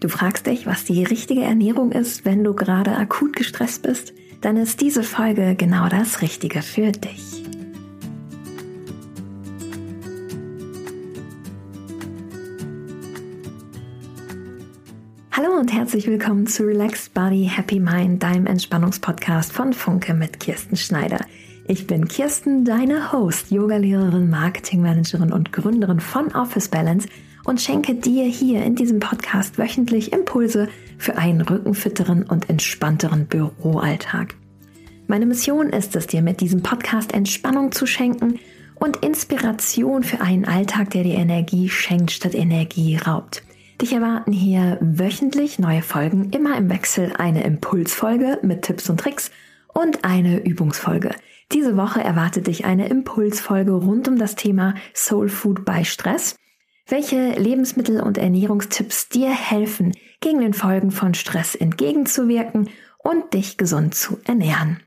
Du fragst dich, was die richtige Ernährung ist, wenn du gerade akut gestresst bist? Dann ist diese Folge genau das Richtige für dich. Hallo und herzlich willkommen zu Relaxed Body Happy Mind, deinem Entspannungspodcast von Funke mit Kirsten Schneider. Ich bin Kirsten, deine Host, Yogalehrerin, Marketingmanagerin und Gründerin von Office Balance – und schenke dir hier in diesem Podcast wöchentlich Impulse für einen rückenfitteren und entspannteren Büroalltag. Meine Mission ist es, dir mit diesem Podcast Entspannung zu schenken und Inspiration für einen Alltag, der dir Energie schenkt statt Energie raubt. Dich erwarten hier wöchentlich neue Folgen, immer im Wechsel eine Impulsfolge mit Tipps und Tricks und eine Übungsfolge. Diese Woche erwartet dich eine Impulsfolge rund um das Thema Soul Food bei Stress welche Lebensmittel und Ernährungstipps dir helfen, gegen den Folgen von Stress entgegenzuwirken und dich gesund zu ernähren.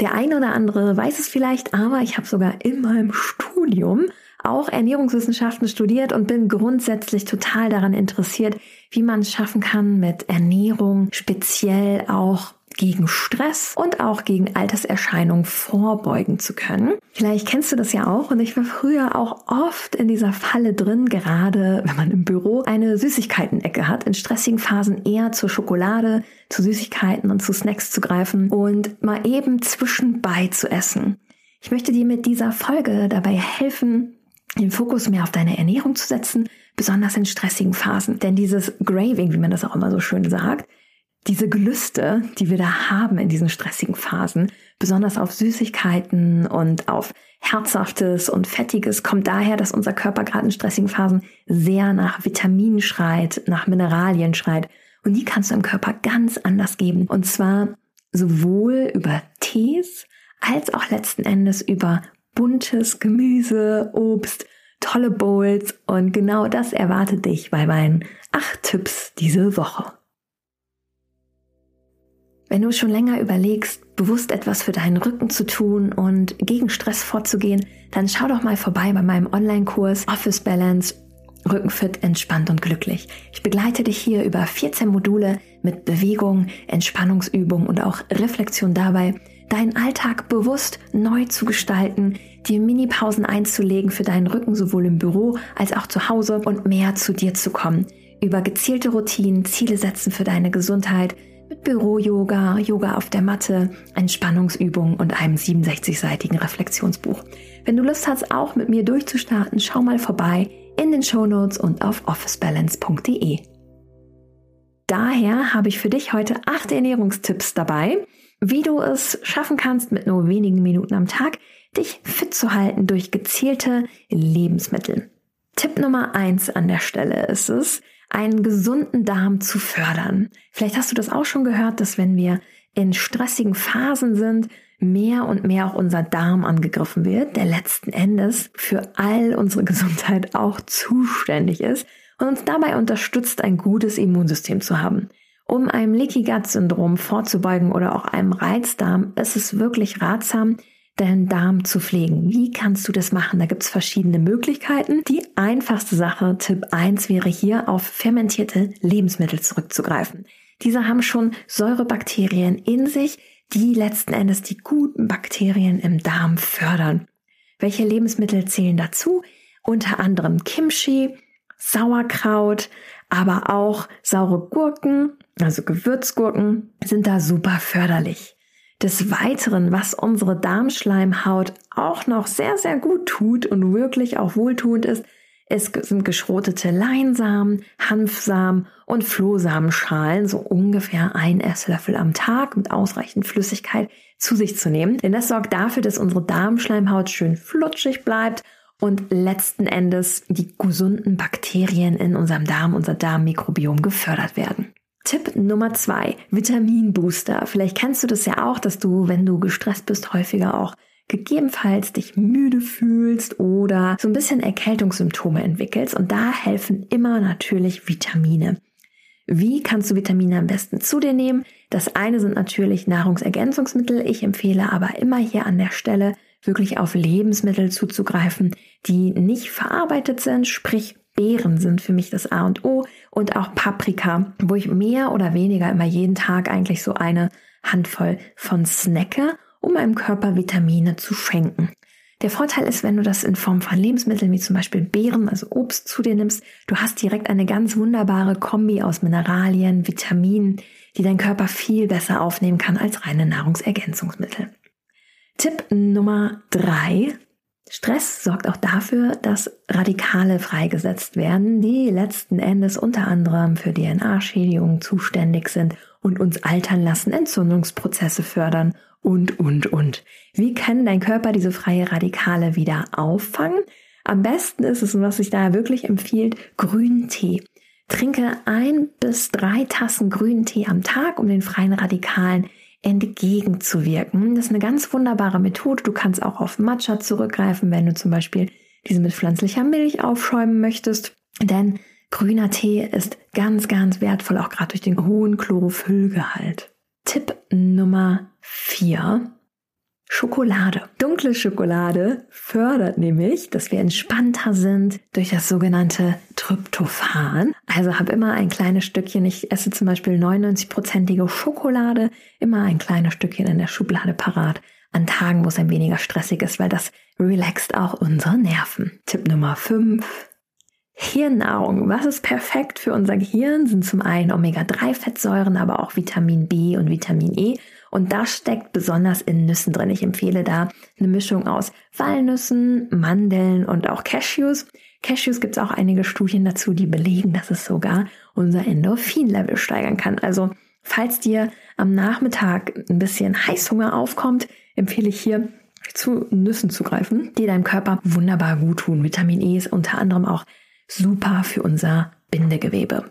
Der eine oder andere weiß es vielleicht, aber ich habe sogar in meinem Studium auch Ernährungswissenschaften studiert und bin grundsätzlich total daran interessiert, wie man es schaffen kann, mit Ernährung speziell auch gegen Stress und auch gegen Alterserscheinungen vorbeugen zu können. Vielleicht kennst du das ja auch und ich war früher auch oft in dieser Falle drin, gerade wenn man im Büro eine Süßigkeiten-Ecke hat, in stressigen Phasen eher zur Schokolade, zu Süßigkeiten und zu Snacks zu greifen und mal eben zwischenbei zu essen. Ich möchte dir mit dieser Folge dabei helfen, den Fokus mehr auf deine Ernährung zu setzen, besonders in stressigen Phasen. Denn dieses Graving, wie man das auch immer so schön sagt, diese Gelüste, die wir da haben in diesen stressigen Phasen, besonders auf Süßigkeiten und auf Herzhaftes und Fettiges, kommt daher, dass unser Körper gerade in stressigen Phasen sehr nach Vitaminen schreit, nach Mineralien schreit. Und die kannst du im Körper ganz anders geben. Und zwar sowohl über Tees als auch letzten Endes über buntes Gemüse, Obst, tolle Bowls. Und genau das erwartet dich bei meinen acht Tipps diese Woche. Wenn du schon länger überlegst, bewusst etwas für deinen Rücken zu tun und gegen Stress vorzugehen, dann schau doch mal vorbei bei meinem Online-Kurs Office Balance Rückenfit, entspannt und glücklich. Ich begleite dich hier über 14 Module mit Bewegung, Entspannungsübung und auch Reflexion dabei, deinen Alltag bewusst neu zu gestalten, dir Minipausen einzulegen für deinen Rücken sowohl im Büro als auch zu Hause und mehr zu dir zu kommen. Über gezielte Routinen, Ziele setzen für deine Gesundheit, mit Büro-Yoga, Yoga auf der Matte, Entspannungsübungen und einem 67-seitigen Reflexionsbuch. Wenn du Lust hast, auch mit mir durchzustarten, schau mal vorbei in den Show Notes und auf officebalance.de. Daher habe ich für dich heute acht Ernährungstipps dabei, wie du es schaffen kannst, mit nur wenigen Minuten am Tag dich fit zu halten durch gezielte Lebensmittel. Tipp Nummer eins an der Stelle ist es, einen gesunden Darm zu fördern. Vielleicht hast du das auch schon gehört, dass wenn wir in stressigen Phasen sind, mehr und mehr auch unser Darm angegriffen wird, der letzten Endes für all unsere Gesundheit auch zuständig ist und uns dabei unterstützt, ein gutes Immunsystem zu haben. Um einem Leaky Gut Syndrom vorzubeugen oder auch einem Reizdarm ist es wirklich ratsam, deinen Darm zu pflegen. Wie kannst du das machen? Da gibt es verschiedene Möglichkeiten. Die einfachste Sache, Tipp 1, wäre hier auf fermentierte Lebensmittel zurückzugreifen. Diese haben schon Säurebakterien in sich, die letzten Endes die guten Bakterien im Darm fördern. Welche Lebensmittel zählen dazu? Unter anderem Kimchi, Sauerkraut, aber auch saure Gurken, also Gewürzgurken, sind da super förderlich. Des Weiteren, was unsere Darmschleimhaut auch noch sehr, sehr gut tut und wirklich auch wohltuend ist, es sind geschrotete Leinsamen, Hanfsamen und Flohsamenschalen, so ungefähr ein Esslöffel am Tag mit ausreichend Flüssigkeit zu sich zu nehmen. Denn das sorgt dafür, dass unsere Darmschleimhaut schön flutschig bleibt und letzten Endes die gesunden Bakterien in unserem Darm, unser Darmmikrobiom gefördert werden. Tipp Nummer zwei, Vitaminbooster. Vielleicht kennst du das ja auch, dass du, wenn du gestresst bist, häufiger auch gegebenenfalls dich müde fühlst oder so ein bisschen Erkältungssymptome entwickelst. Und da helfen immer natürlich Vitamine. Wie kannst du Vitamine am besten zu dir nehmen? Das eine sind natürlich Nahrungsergänzungsmittel. Ich empfehle aber immer hier an der Stelle wirklich auf Lebensmittel zuzugreifen, die nicht verarbeitet sind, sprich Beeren sind für mich das A und O und auch Paprika, wo ich mehr oder weniger immer jeden Tag eigentlich so eine Handvoll von snacke, um meinem Körper Vitamine zu schenken. Der Vorteil ist, wenn du das in Form von Lebensmitteln wie zum Beispiel Beeren, also Obst zu dir nimmst, du hast direkt eine ganz wunderbare Kombi aus Mineralien, Vitaminen, die dein Körper viel besser aufnehmen kann als reine Nahrungsergänzungsmittel. Tipp Nummer drei. Stress sorgt auch dafür, dass Radikale freigesetzt werden, die letzten Endes unter anderem für DNA-Schädigungen zuständig sind und uns altern lassen, Entzündungsprozesse fördern und, und, und. Wie kann dein Körper diese freie Radikale wieder auffangen? Am besten ist es, was sich da wirklich empfiehlt, grünen Tee. Trinke ein bis drei Tassen grünen Tee am Tag, um den freien Radikalen entgegenzuwirken. Das ist eine ganz wunderbare Methode. Du kannst auch auf Matcha zurückgreifen, wenn du zum Beispiel diese mit pflanzlicher Milch aufschäumen möchtest. Denn grüner Tee ist ganz, ganz wertvoll, auch gerade durch den hohen Chlorophyllgehalt. Tipp Nummer vier: Schokolade. Dunkle Schokolade fördert nämlich, dass wir entspannter sind durch das sogenannte Tryptophan. Also habe immer ein kleines Stückchen. Ich esse zum Beispiel 99-prozentige Schokolade, immer ein kleines Stückchen in der Schublade parat an Tagen, wo es ein weniger stressig ist, weil das relaxt auch unsere Nerven. Tipp Nummer 5. Hirnnahrung. Was ist perfekt für unser Gehirn? Sind zum einen Omega-3-Fettsäuren, aber auch Vitamin B und Vitamin E. Und das steckt besonders in Nüssen drin. Ich empfehle da eine Mischung aus Walnüssen, Mandeln und auch Cashews. Cashews gibt es auch einige Studien dazu, die belegen, dass es sogar unser Endorphin-Level steigern kann. Also falls dir am Nachmittag ein bisschen Heißhunger aufkommt, empfehle ich hier zu Nüssen zu greifen, die deinem Körper wunderbar gut tun. Vitamin E ist unter anderem auch super für unser Bindegewebe.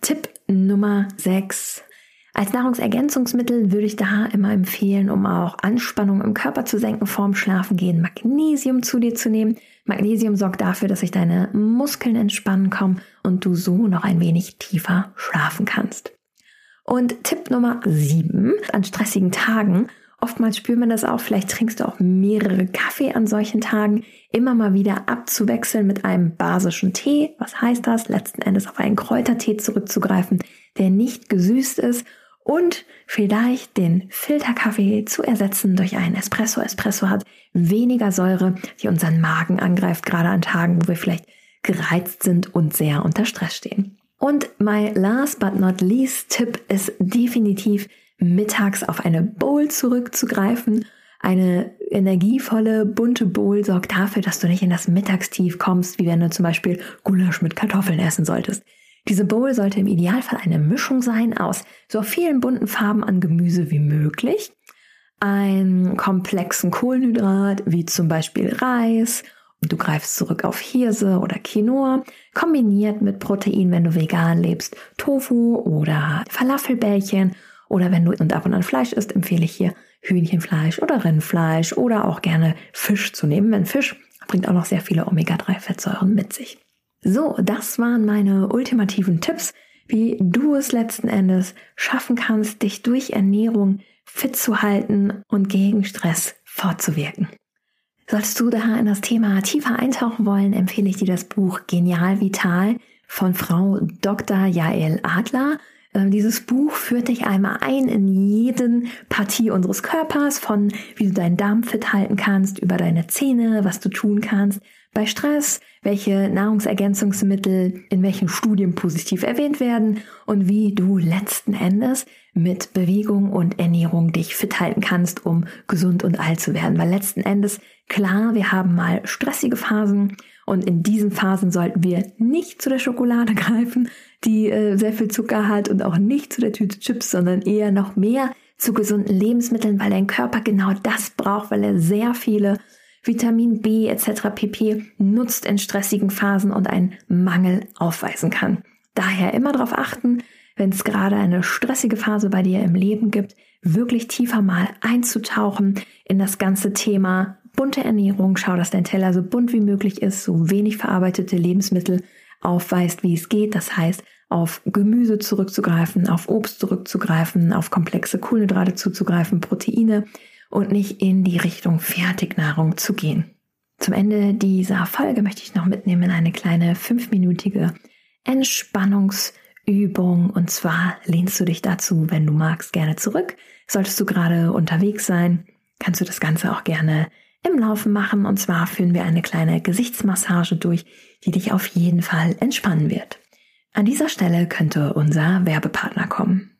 Tipp Nummer 6. Als Nahrungsergänzungsmittel würde ich da immer empfehlen, um auch Anspannung im Körper zu senken, vorm Schlafen gehen, Magnesium zu dir zu nehmen. Magnesium sorgt dafür, dass sich deine Muskeln entspannen kommen und du so noch ein wenig tiefer schlafen kannst. Und Tipp Nummer 7. An stressigen Tagen Oftmals spürt man das auch, vielleicht trinkst du auch mehrere Kaffee an solchen Tagen, immer mal wieder abzuwechseln mit einem basischen Tee. Was heißt das? Letzten Endes auf einen Kräutertee zurückzugreifen, der nicht gesüßt ist und vielleicht den Filterkaffee zu ersetzen durch einen Espresso. Espresso hat weniger Säure, die unseren Magen angreift, gerade an Tagen, wo wir vielleicht gereizt sind und sehr unter Stress stehen. Und my last but not least Tipp ist definitiv mittags auf eine Bowl zurückzugreifen. Eine energievolle, bunte Bowl sorgt dafür, dass du nicht in das Mittagstief kommst, wie wenn du zum Beispiel Gulasch mit Kartoffeln essen solltest. Diese Bowl sollte im Idealfall eine Mischung sein aus so vielen bunten Farben an Gemüse wie möglich, einen komplexen Kohlenhydrat wie zum Beispiel Reis, du greifst zurück auf Hirse oder Quinoa, kombiniert mit Protein, wenn du vegan lebst, Tofu oder Falafelbällchen oder wenn du und ab und an Fleisch isst, empfehle ich hier Hühnchenfleisch oder Rindfleisch oder auch gerne Fisch zu nehmen, denn Fisch bringt auch noch sehr viele Omega-3-Fettsäuren mit sich. So, das waren meine ultimativen Tipps, wie du es letzten Endes schaffen kannst, dich durch Ernährung fit zu halten und gegen Stress fortzuwirken. Solltest du da in das Thema tiefer eintauchen wollen, empfehle ich dir das Buch Genial Vital von Frau Dr. Jael Adler. Ähm, dieses Buch führt dich einmal ein in jeden Partie unseres Körpers, von wie du deinen Darm fit halten kannst, über deine Zähne, was du tun kannst bei Stress, welche Nahrungsergänzungsmittel in welchen Studien positiv erwähnt werden und wie du letzten Endes mit Bewegung und Ernährung dich fit halten kannst, um gesund und alt zu werden. Weil letzten Endes, klar, wir haben mal stressige Phasen und in diesen Phasen sollten wir nicht zu der Schokolade greifen, die äh, sehr viel Zucker hat und auch nicht zu der Tüte Chips, sondern eher noch mehr zu gesunden Lebensmitteln, weil dein Körper genau das braucht, weil er sehr viele Vitamin B etc. pp nutzt in stressigen Phasen und einen Mangel aufweisen kann. Daher immer darauf achten, wenn es gerade eine stressige Phase bei dir im Leben gibt, wirklich tiefer mal einzutauchen in das ganze Thema bunte Ernährung. Schau, dass dein Teller so bunt wie möglich ist, so wenig verarbeitete Lebensmittel aufweist, wie es geht. Das heißt, auf Gemüse zurückzugreifen, auf Obst zurückzugreifen, auf komplexe Kohlenhydrate zuzugreifen, Proteine und nicht in die Richtung Fertignahrung zu gehen. Zum Ende dieser Folge möchte ich noch mitnehmen in eine kleine fünfminütige Entspannungsübung. Und zwar lehnst du dich dazu, wenn du magst, gerne zurück. Solltest du gerade unterwegs sein, kannst du das Ganze auch gerne im Laufen machen. Und zwar führen wir eine kleine Gesichtsmassage durch, die dich auf jeden Fall entspannen wird. An dieser Stelle könnte unser Werbepartner kommen.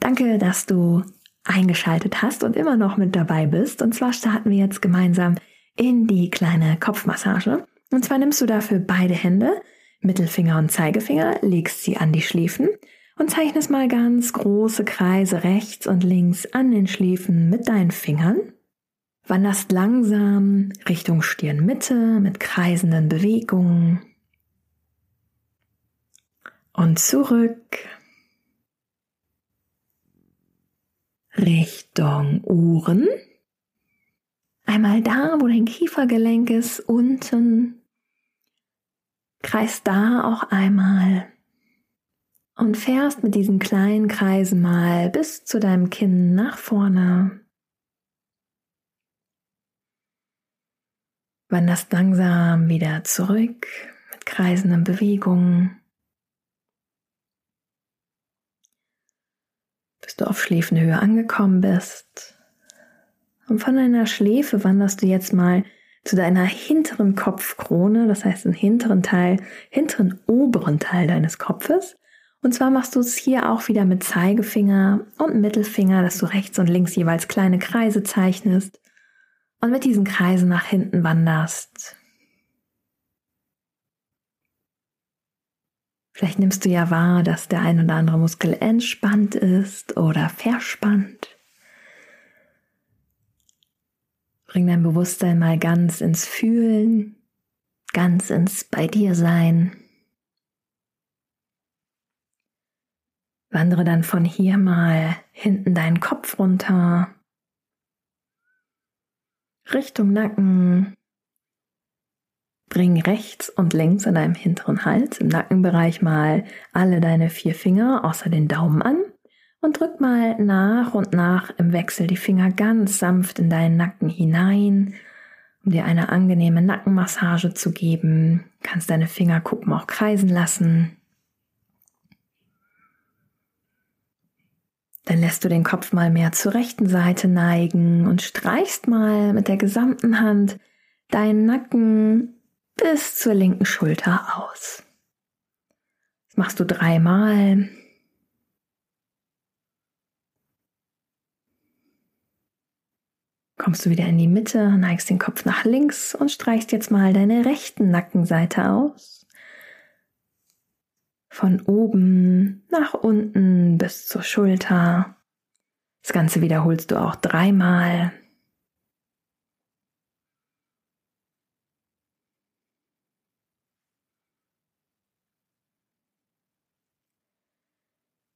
Danke, dass du eingeschaltet hast und immer noch mit dabei bist. Und zwar starten wir jetzt gemeinsam in die kleine Kopfmassage. Und zwar nimmst du dafür beide Hände, Mittelfinger und Zeigefinger, legst sie an die Schläfen und zeichnest mal ganz große Kreise rechts und links an den Schläfen mit deinen Fingern. Wanderst langsam Richtung Stirnmitte mit kreisenden Bewegungen und zurück Richtung Ohren. Einmal da, wo dein Kiefergelenk ist, unten. Kreis da auch einmal. Und fährst mit diesen kleinen Kreisen mal bis zu deinem Kinn nach vorne. Wanderst langsam wieder zurück mit kreisenden Bewegungen. bis du auf Schläfenhöhe angekommen bist. Und von deiner Schläfe wanderst du jetzt mal zu deiner hinteren Kopfkrone, das heißt den hinteren Teil, hinteren oberen Teil deines Kopfes. Und zwar machst du es hier auch wieder mit Zeigefinger und Mittelfinger, dass du rechts und links jeweils kleine Kreise zeichnest und mit diesen Kreisen nach hinten wanderst. Vielleicht nimmst du ja wahr, dass der ein oder andere Muskel entspannt ist oder verspannt. Bring dein Bewusstsein mal ganz ins Fühlen, ganz ins Bei dir sein. Wandere dann von hier mal hinten deinen Kopf runter, Richtung Nacken, Bring rechts und links an deinem hinteren Hals im Nackenbereich mal alle deine vier Finger außer den Daumen an und drück mal nach und nach im Wechsel die Finger ganz sanft in deinen Nacken hinein, um dir eine angenehme Nackenmassage zu geben. Kannst deine Fingerkuppen auch kreisen lassen. Dann lässt du den Kopf mal mehr zur rechten Seite neigen und streichst mal mit der gesamten Hand deinen Nacken bis zur linken Schulter aus. Das machst du dreimal. Kommst du wieder in die Mitte, neigst den Kopf nach links und streichst jetzt mal deine rechten Nackenseite aus. Von oben nach unten bis zur Schulter. Das Ganze wiederholst du auch dreimal.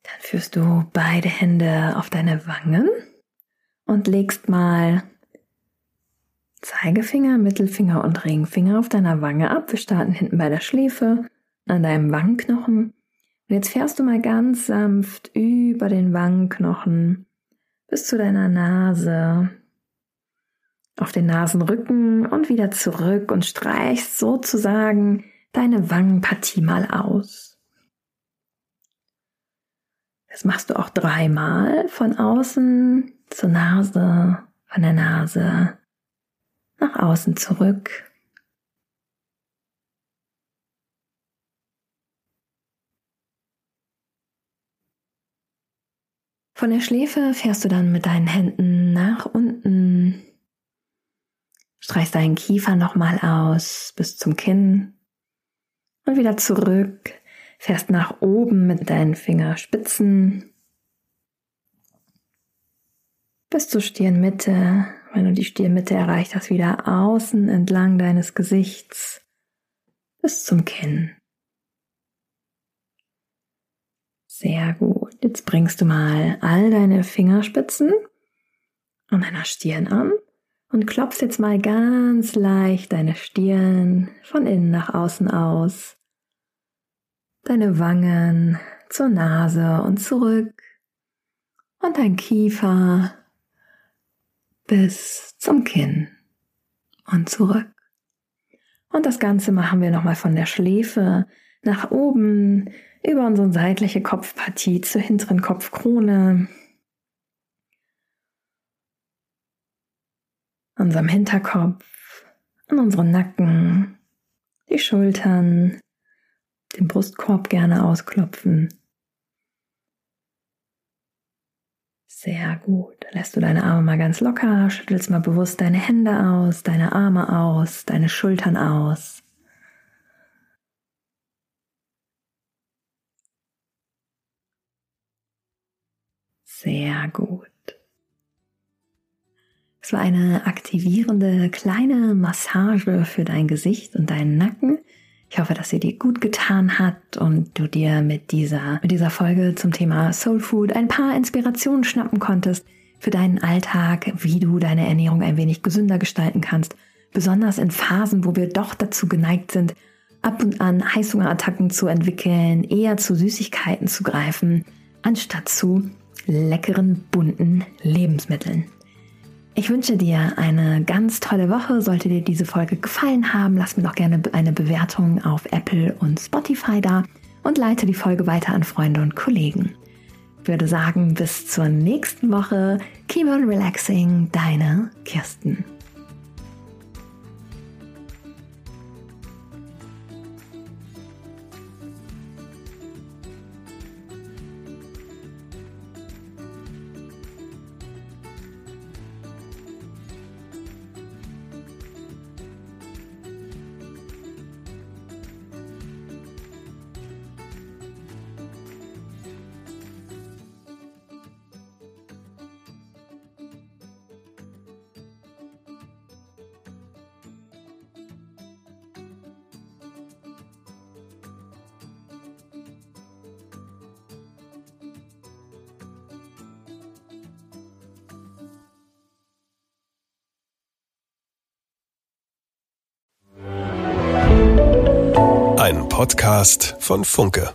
Dann führst du beide Hände auf deine Wangen und legst mal Zeigefinger, Mittelfinger und Ringfinger auf deiner Wange ab. Wir starten hinten bei der Schläfe an deinem Wangenknochen. Und jetzt fährst du mal ganz sanft über den Wangenknochen bis zu deiner Nase, auf den Nasenrücken und wieder zurück und streichst sozusagen deine Wangenpartie mal aus. Das machst du auch dreimal von außen zur Nase, von der Nase nach außen zurück. Von der Schläfe fährst du dann mit deinen Händen nach unten, streichst deinen Kiefer nochmal aus bis zum Kinn und wieder zurück fährst nach oben mit deinen Fingerspitzen bis zur Stirnmitte. Wenn du die Stirnmitte erreicht hast, wieder außen entlang deines Gesichts bis zum Kinn. Sehr gut. Jetzt bringst du mal all deine Fingerspitzen an deiner Stirn an und klopfst jetzt mal ganz leicht deine Stirn von innen nach außen aus deine Wangen zur Nase und zurück und dein Kiefer bis zum Kinn und zurück. Und das Ganze machen wir nochmal von der Schläfe nach oben über unsere seitliche Kopfpartie zur hinteren Kopfkrone, unserem Hinterkopf, an unseren Nacken, die Schultern, den Brustkorb gerne ausklopfen. Sehr gut. Lässt du deine Arme mal ganz locker, schüttelst mal bewusst deine Hände aus, deine Arme aus, deine Schultern aus. Sehr gut. Es war eine aktivierende kleine Massage für dein Gesicht und deinen Nacken. Ich hoffe, dass sie dir gut getan hat und du dir mit dieser, mit dieser Folge zum Thema Soul Food ein paar Inspirationen schnappen konntest für deinen Alltag, wie du deine Ernährung ein wenig gesünder gestalten kannst. Besonders in Phasen, wo wir doch dazu geneigt sind, ab und an Heißhungerattacken zu entwickeln, eher zu Süßigkeiten zu greifen, anstatt zu leckeren, bunten Lebensmitteln. Ich wünsche dir eine ganz tolle Woche. Sollte dir diese Folge gefallen haben, lass mir doch gerne eine Bewertung auf Apple und Spotify da und leite die Folge weiter an Freunde und Kollegen. Ich würde sagen, bis zur nächsten Woche. Keep on relaxing, deine Kirsten. Podcast von Funke.